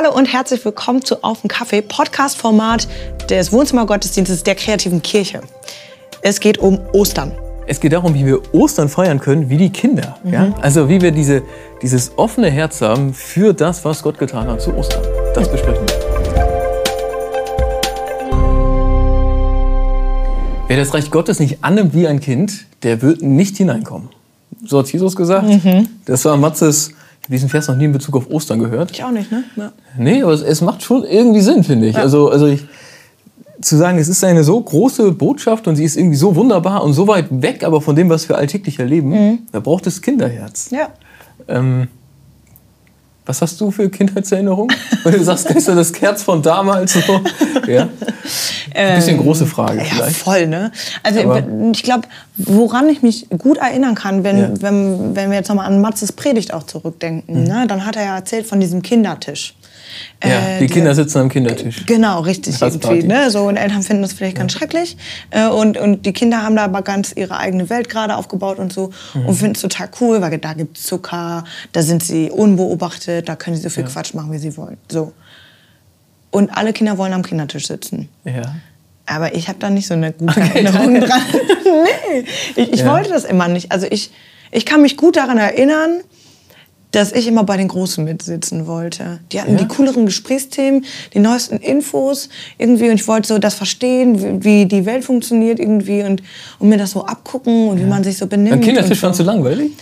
Hallo und herzlich willkommen zu Auf den Kaffee, Podcast-Format des Wohnzimmergottesdienstes der kreativen Kirche. Es geht um Ostern. Es geht darum, wie wir Ostern feiern können, wie die Kinder. Mhm. Ja? Also wie wir diese, dieses offene Herz haben für das, was Gott getan hat zu Ostern. Das besprechen wir. Wer das Reich Gottes nicht annimmt wie ein Kind, der wird nicht hineinkommen. So hat Jesus gesagt. Mhm. Das war Matzes diesen Vers noch nie in Bezug auf Ostern gehört. Ich auch nicht, ne? Ja. Nee, aber es, es, macht schon irgendwie Sinn, finde ich. Ja. Also, also ich, zu sagen, es ist eine so große Botschaft und sie ist irgendwie so wunderbar und so weit weg, aber von dem, was wir alltäglich erleben, mhm. da braucht es Kinderherz. Ja. Ähm, was hast du für Kindheitserinnerungen? Weil du sagst, ist das Kerz von damals so. Ja. Ein bisschen ähm, große Frage vielleicht. Ja, voll, ne? Also Aber ich glaube, woran ich mich gut erinnern kann, wenn, ja. wenn, wenn wir jetzt nochmal an Matzes Predigt auch zurückdenken, mhm. ne? dann hat er ja erzählt von diesem Kindertisch. Ja, äh, die Kinder sitzen am Kindertisch. Genau, richtig. Irgendwie, ne? so, und Eltern finden das vielleicht ganz schrecklich. Äh, und, und die Kinder haben da aber ganz ihre eigene Welt gerade aufgebaut und so. Mhm. Und finden es total cool, weil da gibt es Zucker, da sind sie unbeobachtet, da können sie so viel ja. Quatsch machen, wie sie wollen. So. Und alle Kinder wollen am Kindertisch sitzen. Ja. Aber ich habe da nicht so eine gute okay. Erinnerung dran. nee, ich, ich ja. wollte das immer nicht. Also ich, ich kann mich gut daran erinnern, dass ich immer bei den Großen mitsitzen wollte. Die hatten ja? die cooleren Gesprächsthemen, die neuesten Infos irgendwie und ich wollte so das verstehen, wie, die Welt funktioniert irgendwie und, und mir das so abgucken und ja. wie man sich so benimmt. Ein Kindertisch so. fandst du langweilig?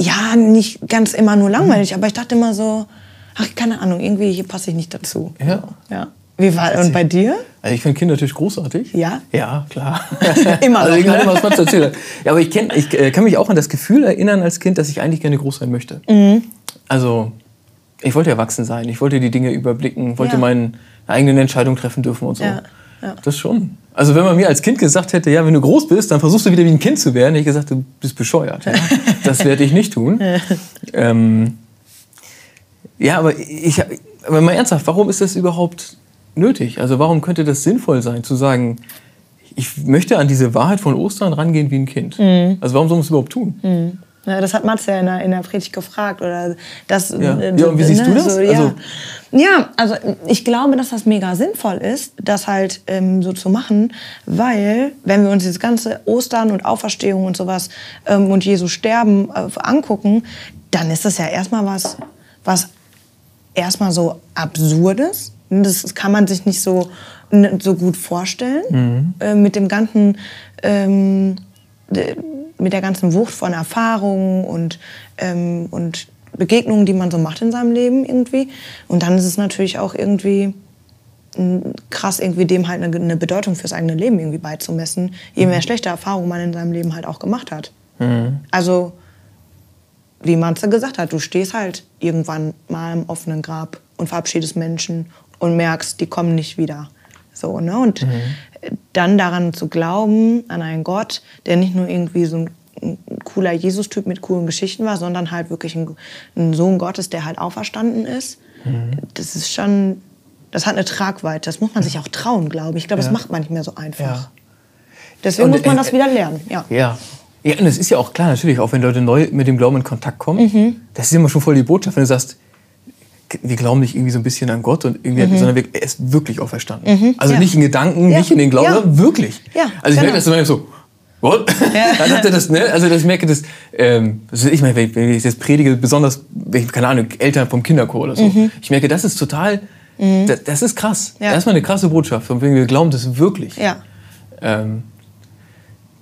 Ja, nicht ganz immer nur langweilig, mhm. aber ich dachte immer so, ach, keine Ahnung, irgendwie hier passe ich nicht dazu. Ja. ja. Wie war und bei dir? Also ich finde Kindertisch großartig. Ja? Ja, klar. immer also ich kann immer was erzählen. Ja, aber ich, kenn, ich äh, kann mich auch an das Gefühl erinnern als Kind, dass ich eigentlich gerne groß sein möchte. Mhm. Also ich wollte erwachsen sein, ich wollte die Dinge überblicken, wollte ja. meine eigenen Entscheidungen treffen dürfen und so. Ja. Ja. Das schon. Also wenn man mir als Kind gesagt hätte, ja, wenn du groß bist, dann versuchst du wieder wie ein Kind zu werden, hätte ich gesagt, du bist bescheuert. das werde ich nicht tun. ähm, ja, aber ich, aber mal ernsthaft, warum ist das überhaupt nötig? Also warum könnte das sinnvoll sein, zu sagen, ich möchte an diese Wahrheit von Ostern rangehen wie ein Kind? Mhm. Also warum soll man es überhaupt tun? Mhm. Ja, das hat Matze ja in der, in der Predigt gefragt. Oder das, ja. Äh, ja, und wie siehst ne, du das? So, ja. Also, ja, also ich glaube, dass das mega sinnvoll ist, das halt ähm, so zu machen, weil wenn wir uns das ganze Ostern und Auferstehung und sowas ähm, und Jesu Sterben äh, angucken, dann ist das ja erstmal was, was erstmal so absurdes. Das kann man sich nicht so, so gut vorstellen mhm. äh, mit dem ganzen ähm, mit der ganzen Wucht von Erfahrungen und, ähm, und Begegnungen, die man so macht in seinem Leben irgendwie. Und dann ist es natürlich auch irgendwie krass, irgendwie dem halt eine, eine Bedeutung fürs eigene Leben irgendwie beizumessen, je mehr mhm. schlechte Erfahrungen man in seinem Leben halt auch gemacht hat. Mhm. Also, wie Manze gesagt hat, du stehst halt irgendwann mal im offenen Grab und verabschiedest Menschen und merkst, die kommen nicht wieder. So, ne? Und mhm. Dann daran zu glauben, an einen Gott, der nicht nur irgendwie so ein, cooler Jesus-Typ mit coolen Geschichten war, sondern halt wirklich ein, ein Sohn Gottes, der halt auferstanden ist, mhm. das ist schon, das hat eine Tragweite. Das muss man sich auch trauen, glaube ich. Ich glaube, ja. das macht man nicht mehr so einfach. Ja. Deswegen und, muss man äh, das wieder lernen. Ja. ja. Ja, und es ist ja auch klar, natürlich, auch wenn Leute neu mit dem Glauben in Kontakt kommen, mhm. das ist immer schon voll die Botschaft, wenn du sagst, wir glauben nicht irgendwie so ein bisschen an Gott und irgendwie, mhm. sondern er ist wirklich auferstanden. Mhm. Also ja. nicht in Gedanken, ja. nicht in den Glauben, ja. wirklich. Ja, also ich genau. merke das immer so, what? Dann das, ne? Also ich merke das, ähm, also ich meine, wenn ich das predige, besonders, ich, keine Ahnung, Eltern vom Kinderchor oder so, mhm. ich merke, das ist total, mhm. das, das, ist krass. Ja. Erstmal eine krasse Botschaft, von wegen wir glauben das wirklich. Ähm,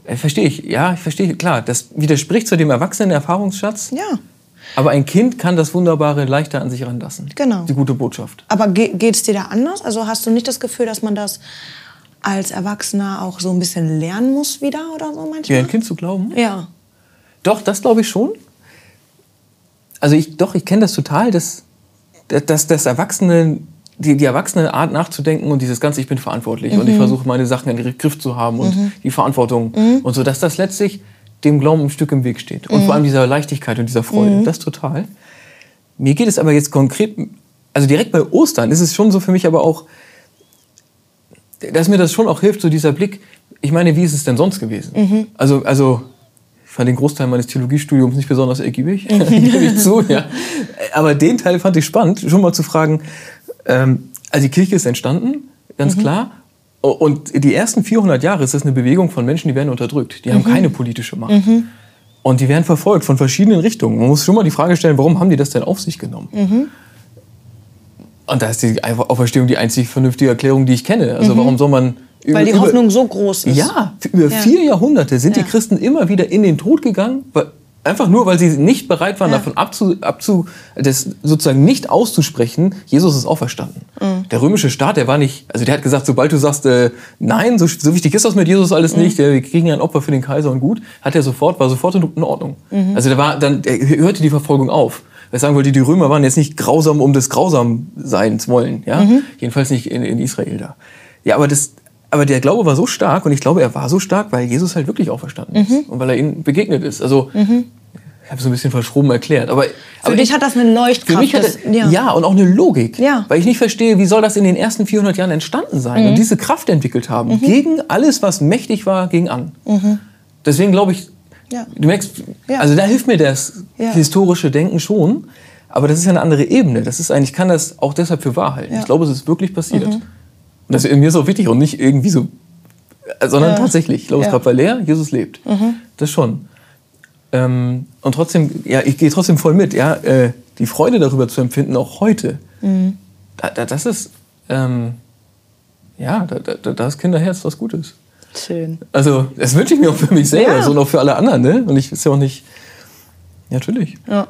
äh, verstehe ich, ja, ich verstehe, klar, das widerspricht zu dem Erwachsenen-Erfahrungsschatz. Ja. Aber ein Kind kann das Wunderbare leichter an sich ranlassen. Genau. Die gute Botschaft. Aber ge geht es dir da anders? Also hast du nicht das Gefühl, dass man das als Erwachsener auch so ein bisschen lernen muss wieder oder so manchmal? Wie ein Kind zu glauben? Ja. Doch, das glaube ich schon. Also ich, doch, ich kenne das total, dass, dass das Erwachsene, die, die erwachsene Art nachzudenken und dieses ganze, ich bin verantwortlich mhm. und ich mhm. versuche meine Sachen in den Griff zu haben und mhm. die Verantwortung mhm. und so, dass das letztlich dem Glauben ein Stück im Weg steht. Und mhm. vor allem dieser Leichtigkeit und dieser Freude. Mhm. Das total. Mir geht es aber jetzt konkret, also direkt bei Ostern ist es schon so für mich aber auch, dass mir das schon auch hilft, so dieser Blick, ich meine, wie ist es denn sonst gewesen? Mhm. Also, also, ich fand den Großteil meines Theologiestudiums nicht besonders ergiebig, mhm. gebe ich zu, ja. Aber den Teil fand ich spannend, schon mal zu fragen, Ähm, also die Kirche ist entstanden, ganz Mhm. klar. Und die ersten 400 Jahre ist das eine Bewegung von Menschen, die werden unterdrückt. Die Mhm. haben keine politische Macht. Und die werden verfolgt von verschiedenen Richtungen. Man muss schon mal die Frage stellen, warum haben die das denn auf sich genommen? Mhm. Und da ist die Auferstehung die einzig vernünftige Erklärung, die ich kenne. Also warum soll man über, Mhm. Weil die über- Hoffnung so groß ist. ja, über Ja. vier Jahrhunderte sind Ja. die Christen immer wieder in den Tod gegangen, einfach nur, weil sie nicht bereit waren, Ja. davon abzu, abzu, das sozusagen nicht auszusprechen, Jesus ist auferstanden. Mhm. Der römische Staat, der war nicht, also der hat gesagt, sobald du sagst, äh, nein, so, so wichtig ist das mit Jesus alles Mhm. nicht, äh, wir kriegen ja ein Opfer für den Kaiser und gut, hat er sofort, war sofort in Ordnung. Mhm. Also der war dann, der hörte die Verfolgung auf. Was ich sagen wollte, die Römer waren jetzt nicht grausam um des Grausamseins wollen, ja? Mhm. Jedenfalls nicht in, in Israel da. Ja, aber das, aber der Glaube war so stark und ich glaube, er war so stark, weil Jesus halt wirklich auferstanden Mhm. ist und weil er ihnen begegnet ist. Also ich habe es so ein bisschen verschroben erklärt, aber Für aber dich ich, hat das eine Leuchtkraft. für mich hat das, das, ja. und auch eine Logik, Ja. Mhm. weil ich nicht verstehe, wie soll das in den ersten 400 Jahren entstanden sein und diese Kraft entwickelt haben gegen alles, was mächtig war, gegen an. Deswegen glaube ich, Mhm. Ja. du merkst, Ja. also da hilft mir das Ja. historische Denken schon, aber das ist ja eine andere Ebene. Das ist eigentlich, ich kann das auch deshalb für wahr halten. Ja. Mhm. Ich glaube, es ist wirklich passiert. Und das ist mir so wichtig und nicht irgendwie so, äh, sondern Ja. tatsächlich. Ich glaube, es Ja. Mhm. gab bei Leer, Jesus lebt. Das schon. Ähm, und trotzdem, ja, ich gehe trotzdem voll mit, ja, äh, die Freude darüber zu empfinden, auch heute. Mhm. Da, da, das ist, ähm, ja, da, da, da ist Kinderherz was Gutes. Schön. Also, das wünsche ich mir auch für mich selber Ja. so und auch für alle anderen, ne? Und ich ist ja auch nicht, ja, natürlich. Ja.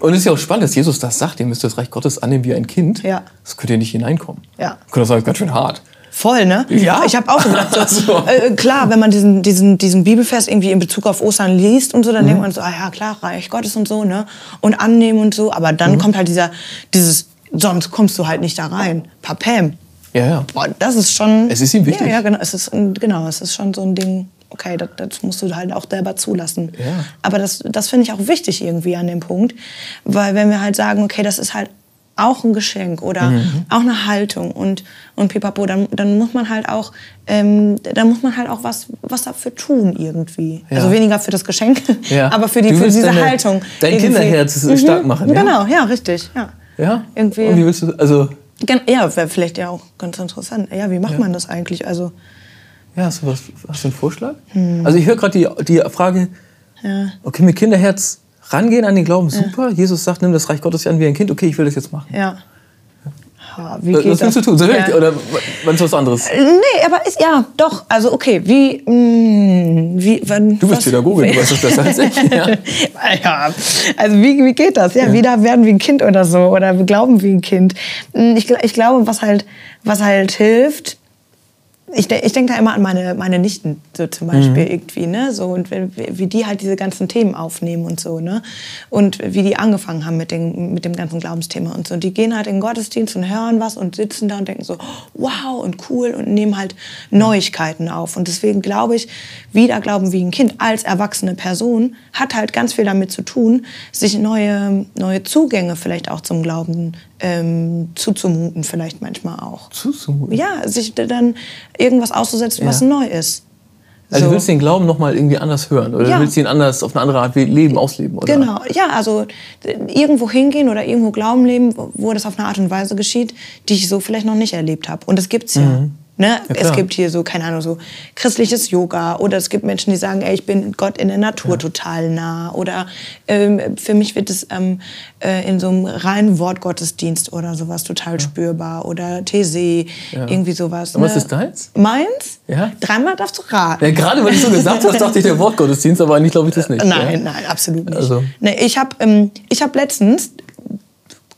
Und es ist ja auch spannend, dass Jesus das sagt, ihr müsst das Reich Gottes annehmen wie ein Kind. Ja. Das könnt ihr nicht hineinkommen. Ja. Könnt ihr sagen, ganz schön hart. Voll, ne? Ja. Ich habe auch so gedacht, so, So. äh, klar, wenn man diesen, diesen, diesen Bibelvers irgendwie in Bezug auf Ostern liest und so, dann Mhm. denkt man so, ah ja, klar, Reich Gottes und so, ne? Und annehmen und so. Aber dann Mhm. kommt halt dieser, dieses, sonst kommst du halt nicht da rein. Papam. Ja, ja. Boah, das ist schon. Es ist ihm wichtig. Ja, ja, genau. Es ist, genau, es ist schon so ein Ding. Okay, das, das musst du halt auch selber zulassen. Ja. Aber das, das finde ich auch wichtig irgendwie an dem Punkt. Weil wenn wir halt sagen, okay, das ist halt auch ein Geschenk oder Mhm. auch eine Haltung und, und pipapo, dann, dann muss man halt auch, ähm, dann muss man halt auch was, was dafür tun irgendwie. Ja. Also weniger für das Geschenk, Ja. aber für, die, für diese deine- Haltung. dein irgendwie. Kinderherz stark machen, ja? Genau, ja, richtig. Ja. Ja? Irgendwie- Und wie willst du, also, Ja, wäre vielleicht ja auch ganz interessant. Ja, wie macht man das eigentlich? Also, ja, hast du, was, hast du einen Vorschlag? Also, ich höre gerade die, die Frage, Hm. ja. okay, mit Kinderherz rangehen an den Glauben, super. Jesus sagt, nimm das Reich Gottes an wie ein Kind, okay, ich will das jetzt machen. Ja. Ha, wie Was geht willst das? du tun? Ich, Ja. Oder meinst du was anderes? Nee, aber ist, ja, doch. Also, okay, wie, mh, wie, wann, Du bist Pädagoge, du weißt das besser als ich. Ja. ja, also wie, wie geht das? Ja, wieder werden wie ein Kind oder so oder wir glauben wie ein Kind. Mm, Ich, ich glaube, was halt, was halt hilft, ich, ich denke da immer an meine, meine Nichten so zum Beispiel irgendwie, ne? So, und wie, wie die halt diese ganzen Themen aufnehmen und so, ne? Und wie die angefangen haben mit, den, mit dem ganzen Glaubensthema und so. Und die gehen halt in den Gottesdienst und hören was und sitzen da und denken so, wow und cool und nehmen halt Neuigkeiten auf. Und deswegen glaube ich, wieder glauben wie ein Kind als erwachsene Person hat halt ganz viel damit zu tun, sich neue, neue Zugänge vielleicht auch zum Glauben ähm, zuzumuten, vielleicht manchmal auch. Zuzumuten. Ja, sich da dann irgendwas auszusetzen, was Ja. neu ist. Also So. du willst den Glauben noch mal irgendwie anders hören oder Ja. du willst ihn anders auf eine andere Art leben, ausleben, oder? Genau, ja, also irgendwo hingehen oder irgendwo Glauben leben, wo- wo das auf eine Art und Weise geschieht, die ich so vielleicht noch nicht erlebt habe. Und das gibt's ja. Ne? Ja, es gibt hier so, keine Ahnung, so christliches Yoga oder es gibt Menschen, die sagen, ey, ich bin Gott in der Natur total nah. Oder ähm, für mich wird es ähm, äh, in so einem reinen Wortgottesdienst oder sowas total spürbar. Oder Ja. irgendwie sowas. Und was ne? ist deins? Meins? Ja. Dreimal darfst du raten. Ja, gerade weil du so gesagt hast, dachte ich der Wortgottesdienst, aber eigentlich glaube ich das nicht. Nein, ja? nein, absolut nicht. Also- Nee, ich habe ähm, ich hab letztens,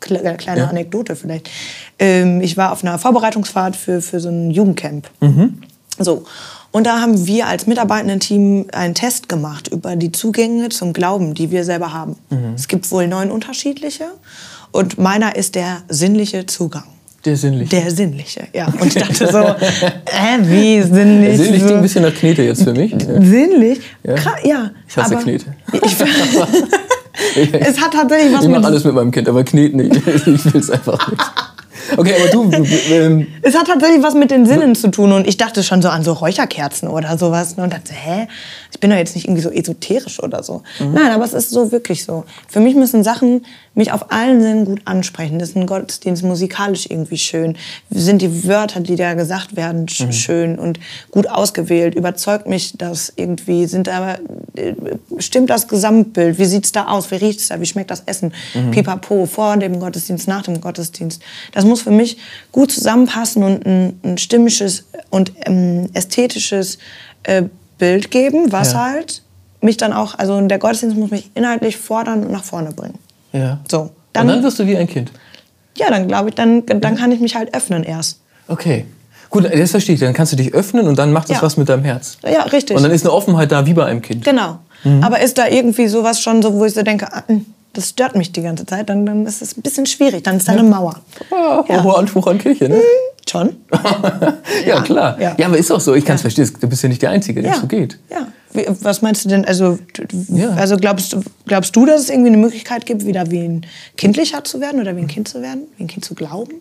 kleine Ja. Anekdote vielleicht, ähm, ich war auf einer Vorbereitungsfahrt für, für so ein Jugendcamp. Mhm. So. Und da haben wir als Mitarbeitenden-Team einen Test gemacht über die Zugänge zum Glauben, die wir selber haben. Mhm. Es gibt wohl neun unterschiedliche. Und meiner ist der sinnliche Zugang. Der sinnlich. Der sinnliche, ja. Und ich dachte so, äh, wie sinnlich? sinnlich klingt ein bisschen nach Knete jetzt für mich. Sinnlich? Ja. Kra- ja. Ich hasse aber Knete. Ich, es hat tatsächlich was Ich mit mache alles mit meinem Kind, aber Knete nicht. Ich will es einfach nicht. Okay, aber du. Ähm, Es hat tatsächlich was mit den Sinnen zu tun und ich dachte schon so an so Räucherkerzen oder sowas ne, und dachte, hä, ich bin doch jetzt nicht irgendwie so esoterisch oder so. Nein, aber es ist so wirklich so. Für mich müssen Sachen mich auf allen Sinnen gut ansprechen. Das ist ein Gottesdienst musikalisch irgendwie schön. Sind die Wörter, die da gesagt werden, sch- schön und gut ausgewählt? Überzeugt mich das irgendwie? Sind da, äh, stimmt das Gesamtbild? Wie sieht's da aus? Wie riecht's da? Wie schmeckt das Essen? Pipapo, vor dem Gottesdienst, nach dem Gottesdienst. Das muss für mich gut zusammenpassen und ein, ein stimmisches und ähm, ästhetisches äh, Bild geben, was Ja. halt mich dann auch, also der Gottesdienst muss mich inhaltlich fordern und nach vorne bringen. ja. So, Und dann, dann wirst du wie ein Kind. ja, dann glaube ich, dann, dann kann ich mich halt öffnen erst. Okay. Gut, das verstehe ich. Dann kannst du dich öffnen und dann macht das Ja. was mit deinem Herz. Ja, richtig. Und dann ist eine Offenheit da, wie bei einem Kind. Genau. Aber ist da irgendwie sowas schon so, wo ich so denke, ah, hm, das stört mich die ganze Zeit, dann, dann ist es ein bisschen schwierig. Dann ist da eine Mauer. Ah, Ja. Hoher Anspruch an Kirche, ne? Schon? ja, klar. Ja. Ja. aber ist auch so. Ich kann es Ja. verstehen. Du bist ja nicht der Einzige, der Ja. so geht. Ja. Wie, was meinst du denn? Also, Ja. also glaubst, du, glaubst du, dass es irgendwie eine Möglichkeit gibt, wieder wie ein kindlicher zu werden oder wie ein Kind zu werden? Wie ein Kind zu glauben?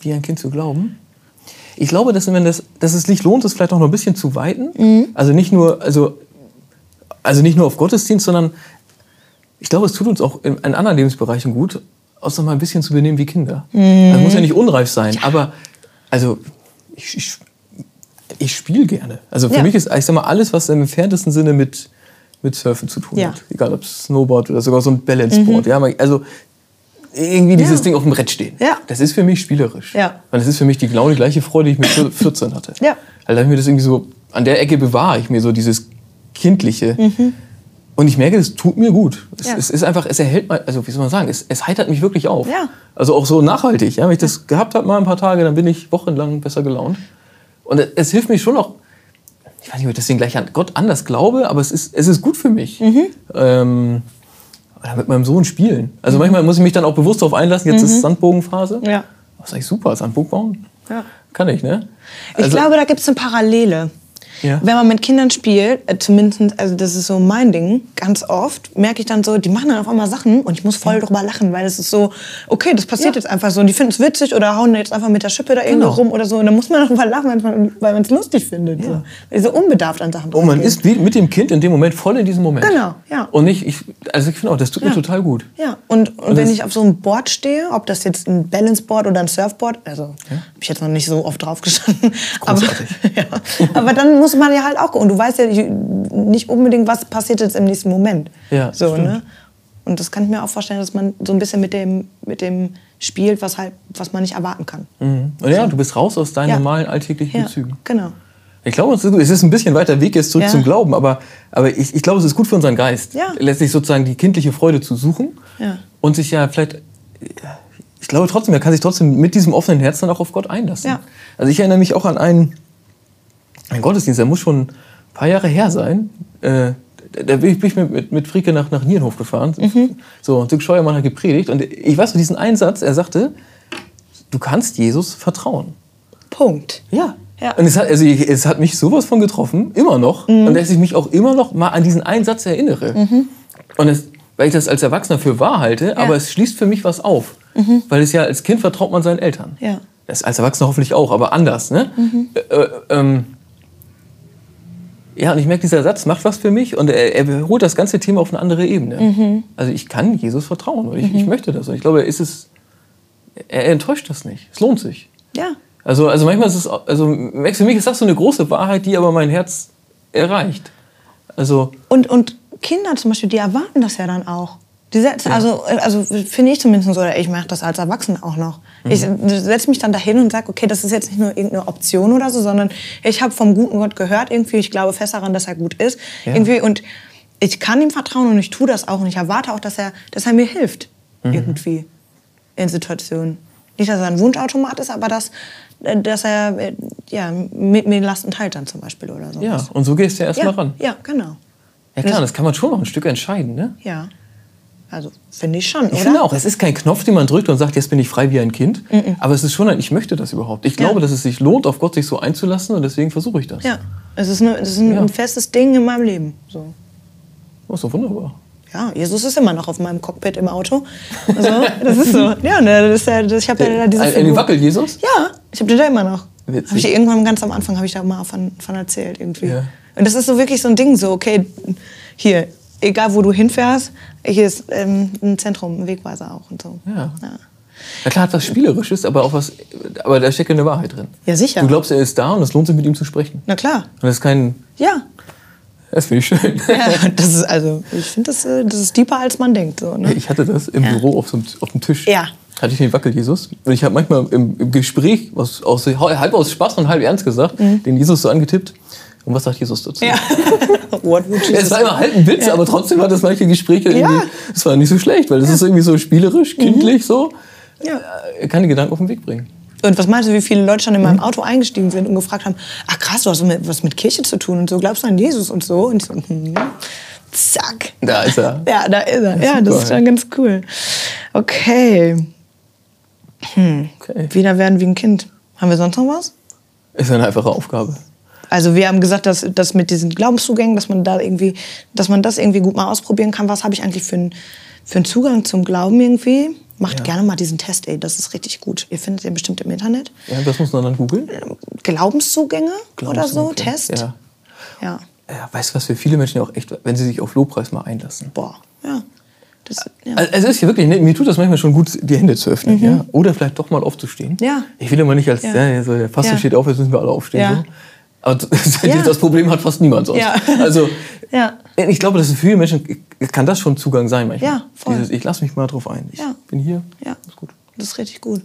Wie ein Kind zu glauben. Ich glaube, dass, wenn das, dass es sich lohnt, es vielleicht auch noch ein bisschen zu weiten. Mhm. Also nicht nur, also, also nicht nur auf Gottesdienst, sondern ich glaube, es tut uns auch in, in anderen Lebensbereichen gut, auch noch mal ein bisschen zu benehmen wie Kinder. Mhm. Das muss ja nicht unreif sein, aber also ich, ich, ich spiele gerne. Also für Ja. mich ist, ich sag mal, alles, was im entferntesten Sinne mit, mit Surfen zu tun Ja. Mhm. hat. Egal ob Snowboard oder sogar so ein Balanceboard. Ja, also irgendwie dieses Ja. Ding auf dem Brett stehen. Ja. Das ist für mich spielerisch. Ja. Und das ist für mich die genau die gleiche Freude, die ich mit 14 hatte. Ja. Also da ich mir das irgendwie so, an der Ecke bewahre ich mir so dieses Kindliche. Und ich merke, es tut mir gut. Es, Mhm. Ja. es ist einfach, es erhält mal, also wie soll man sagen, es, es heitert mich wirklich auf. Ja. Also auch so nachhaltig. Ja? Wenn ich das gehabt habe, mal ein paar Tage, dann bin ich wochenlang besser gelaunt. Und es, es hilft mir schon auch, ich weiß nicht, ob ich deswegen gleich an Gott anders glaube, aber es ist, es ist gut für mich. Mhm. Ähm, oder mit meinem Sohn spielen. Also manchmal muss ich mich dann auch bewusst darauf einlassen, jetzt ist Sandbogenphase. Mhm. Ja. Das ist eigentlich super, Sandbogen bauen. Ja. Kann ich, ne? Ich glaube, da gibt es eine Parallele. Ja. Wenn man mit Kindern spielt, äh, zumindest, also das ist so mein Ding, ganz oft merke ich dann so, die machen dann auf einmal Sachen und ich muss voll drüber lachen, weil es ist so, okay, das passiert Ja. jetzt einfach so und die finden es witzig oder hauen jetzt einfach mit der Schippe da irgendwo Genau. rum oder so und dann muss man darüber lachen, weil man- man es lustig findet. So. Weil die so unbedarft an Sachen Und man rangehen. ist mit dem Kind in dem Moment voll in diesem Moment. Genau, ja. Und nicht, ich, also ich finde auch, das tut mir Ja. total gut. Ja, und, und, wenn das- ich auf so einem Board stehe, ob das jetzt ein Balanceboard oder ein Surfboard, also habe ich jetzt noch nicht so oft drauf gestanden, aber, ja, aber dann muss man ja halt auch, und du weißt ja nicht unbedingt, was passiert jetzt im nächsten Moment. Ja, so, stimmt. ne? Und das kann ich mir auch vorstellen, dass man so ein bisschen mit dem, mit dem spielt, was, halt, was man nicht erwarten kann. Mhm. Und ja, du bist raus aus deinen Ja. normalen alltäglichen Ja, Bezügen. genau. Ich glaube, es ist ein bisschen weiter Weg jetzt zurück Ja. zum Glauben, aber, aber ich, ich glaube, es ist gut für unseren Geist, Ja. letztlich sozusagen die kindliche Freude zu suchen Ja. und sich ja vielleicht, ich glaube trotzdem, er kann sich trotzdem mit diesem offenen Herz dann auch auf Gott einlassen. Also ich erinnere mich auch an einen, einen Gottesdienst, der muss schon ein paar Jahre her sein. Äh, da bin ich, mit, mit, Frieke nach, nach Nierenhof gefahren. Mhm. So, und Dirk Scheuermann hat gepredigt und ich weiß noch diesen Einsatz, er sagte, du kannst Jesus vertrauen. Punkt. Ja. Ja. Und es hat, also ich, es hat mich sowas von getroffen, immer noch. Und dass ich mich auch immer noch mal an diesen einen Satz erinnere. Und es, weil ich das als Erwachsener für wahr halte, aber es schließt für mich was auf. Weil es ja als Kind vertraut man seinen Eltern. Ja. Das als Erwachsener hoffentlich auch, aber anders. Ne? Äh, äh, ähm, ja, und ich merke, dieser Satz macht was für mich und er, er holt das ganze Thema auf eine andere Ebene. Also ich kann Jesus vertrauen und ich, ich möchte das. Und ich glaube, er, ist es, er enttäuscht das nicht. Es lohnt sich. Ja. Also, also manchmal ist es, also für mich ist das so eine große Wahrheit, die aber mein Herz erreicht. Also, Und, und Kinder zum Beispiel, die erwarten das ja dann auch. Die setzen, also, also finde ich zumindest so, oder ich mache das als Erwachsener auch noch. Ich setze mich dann dahin und sage, okay, das ist jetzt nicht nur irgendeine Option oder so, sondern ich habe vom guten Gott gehört, irgendwie, ich glaube fest daran, dass er gut ist. Ja. Irgendwie, und ich kann ihm vertrauen und ich tue das auch und ich erwarte auch, dass er, dass er mir hilft. Irgendwie. In Situationen. Nicht, dass er ein Wunschautomat ist, aber dass, dass er äh, ja, mit mir Lasten teilt dann zum Beispiel oder so. ja, und so gehst du ja erstmal ja, ran. ja, genau. Ja klar, das kann man schon noch ein Stück entscheiden, ne? Ja. Also, finde ich schon, Ich oder? finde auch, es ist kein Knopf, den man drückt und sagt, jetzt bin ich frei wie ein Kind. Aber es ist schon ein, ich möchte das überhaupt. Ich glaube, Ja. dass es sich lohnt, auf Gott sich so einzulassen und deswegen versuche ich das. Ja. Es ist, eine, es ist ein, Ja. festes Ding in meinem Leben. So. Oh, ist doch wunderbar. ja, Jesus ist immer noch auf meinem Cockpit im Auto. Also, das ist so. Ja, ne, das ist ja, das, ich habe ja da diese Ein, ein Wackel-Jesus? Ja, ich habe den da immer noch. Witzig. Habe ich irgendwann ganz am Anfang habe ich da mal von, von erzählt irgendwie. Ja. Und das ist so wirklich so ein Ding, so okay, hier, egal wo du hinfährst, hier ist ähm, ein Zentrum, ein Wegweiser auch und so. Ja. ja. Na klar, hat was Spielerisches, aber auch was. Aber da steckt ja eine Wahrheit drin. Ja, sicher. Du glaubst, er ist da und es lohnt sich, mit ihm zu sprechen. Na klar. Und das ist kein. Ja. Das finde ich schön. ja. Das ist also, ich finde, das, äh, das ist deeper, als man denkt. So, ne? Ich hatte das im Ja. Büro auf, so auf dem Tisch. Ja. Hatte ich den Wackel-Jesus. Und ich habe manchmal im, im Gespräch, was aus, halb aus Spaß und halb ernst gesagt, den Jesus so angetippt. Und was sagt Jesus dazu? Mhm. Ja. What would Ja, es war immer halt ein Witz, aber trotzdem hat das manche Gespräche irgendwie. Ja. Es war nicht so schlecht, weil das ist irgendwie so spielerisch, kindlich so. Ja. Er kann die Gedanken auf den Weg bringen. Und was meinst du, wie viele Leute schon in meinem Auto eingestiegen sind und gefragt haben, ach krass, du hast was mit Kirche zu tun und so, glaubst du an Jesus und so? Und ich so, hm, zack. Da ist er. Ja, da ist er. Ja, das ist schon ganz cool. Okay. Okay. Wieder werden wie ein Kind. Haben wir sonst noch was? Ist eine einfache Aufgabe. Also wir haben gesagt, dass das mit diesen Glaubenszugängen, dass man da irgendwie, dass man das irgendwie gut mal ausprobieren kann. Was habe ich eigentlich für einen für einen Zugang zum Glauben irgendwie? Macht Ja. gerne mal diesen Test, ey, das ist richtig gut. Ihr findet den bestimmt im Internet. Ja, das muss man dann googeln. Glaubenszugänge oder so. Test. Ja. ja. ja. Weißt du, was für viele Menschen ja auch echt, wenn sie sich auf Lobpreis mal einlassen. Boah, ja. Das, ja. Also es ist ja wirklich, ne, mir tut das manchmal schon gut, die Hände zu öffnen. Ja? Oder vielleicht doch mal aufzustehen. Mhm. Ja. Ich will immer nicht als, Ja. ja. so, der Pastor steht auf, jetzt müssen wir alle aufstehen. Ja. So. Ja. das Problem hat fast niemand sonst. Ja. Also, Ja. ich glaube, dass für viele Menschen kann das schon Zugang sein manchmal. Ja, voll. Dieses, ich lasse mich mal drauf ein. Ich Ja. bin hier. ja, Ist gut. das ist richtig gut.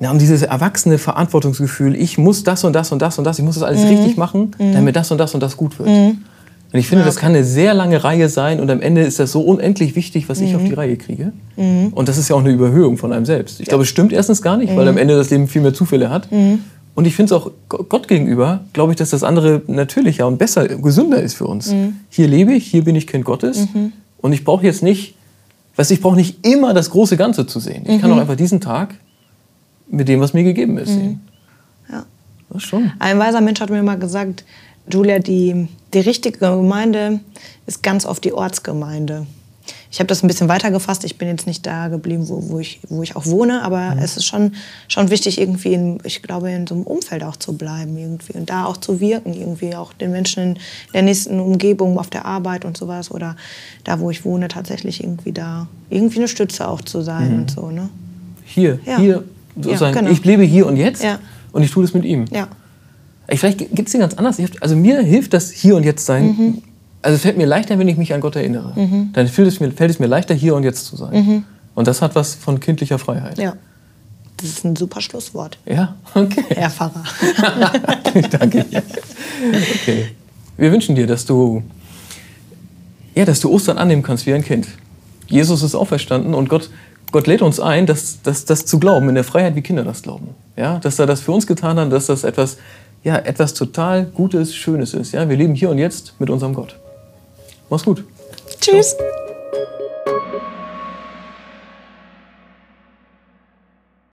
Ja, und dieses erwachsene Verantwortungsgefühl, ich muss das und das und das und das, ich muss das alles Mhm. richtig machen, damit das und das und das gut wird. Und ich finde, das kann eine sehr lange Reihe sein und am Ende ist das so unendlich wichtig, was Mhm. ich auf die Reihe kriege. Und das ist ja auch eine Überhöhung von einem selbst. Ich glaube, es stimmt erstens gar nicht, weil am Ende das Leben viel mehr Zufälle hat. Und ich finde es auch Gott gegenüber, glaube ich, dass das andere natürlicher und besser, gesünder ist für uns. Hier lebe ich, hier bin ich Kind Gottes und ich brauche jetzt nicht, weißt du, ich brauche nicht immer das große Ganze zu sehen. Ich kann auch einfach diesen Tag mit dem, was mir gegeben ist, sehen. Ja. Das schon. Ein weiser Mensch hat mir mal gesagt, Julia, die, die richtige Gemeinde ist ganz oft die Ortsgemeinde. Ich habe das ein bisschen weiter gefasst. Ich bin jetzt nicht da geblieben, wo, wo, ich, wo ich auch wohne, aber es ist schon, schon wichtig, irgendwie, in, ich glaube, in so einem Umfeld auch zu bleiben irgendwie und da auch zu wirken, irgendwie auch den Menschen in der nächsten Umgebung, auf der Arbeit und sowas oder da, wo ich wohne, tatsächlich irgendwie da, irgendwie eine Stütze auch zu sein und so, ne? Hier, Ja. hier, sozusagen, genau. ich lebe hier und jetzt Ja. und ich tue das mit ihm. Ja. Vielleicht gibt es den ganz anders. Also mir hilft das Hier und Jetzt sein. Mhm. Also es fällt mir leichter, wenn ich mich an Gott erinnere. Dann fällt es, mir, fällt es mir leichter, hier und jetzt zu sein. Und das hat was von kindlicher Freiheit. Mhm. Ja. Das ist ein super Schlusswort. Ja, okay. Herr Pfarrer. Danke. Okay. Wir wünschen dir, dass du, ja, dass du Ostern annehmen kannst wie ein Kind. Jesus ist auferstanden und Gott, Gott lädt uns ein, das, das, das zu glauben, in der Freiheit, wie Kinder das glauben. Ja, dass er das für uns getan hat, dass das etwas, ja, etwas total Gutes, Schönes ist. Ja, wir leben hier und jetzt mit unserem Gott. Mach's gut. Tschüss.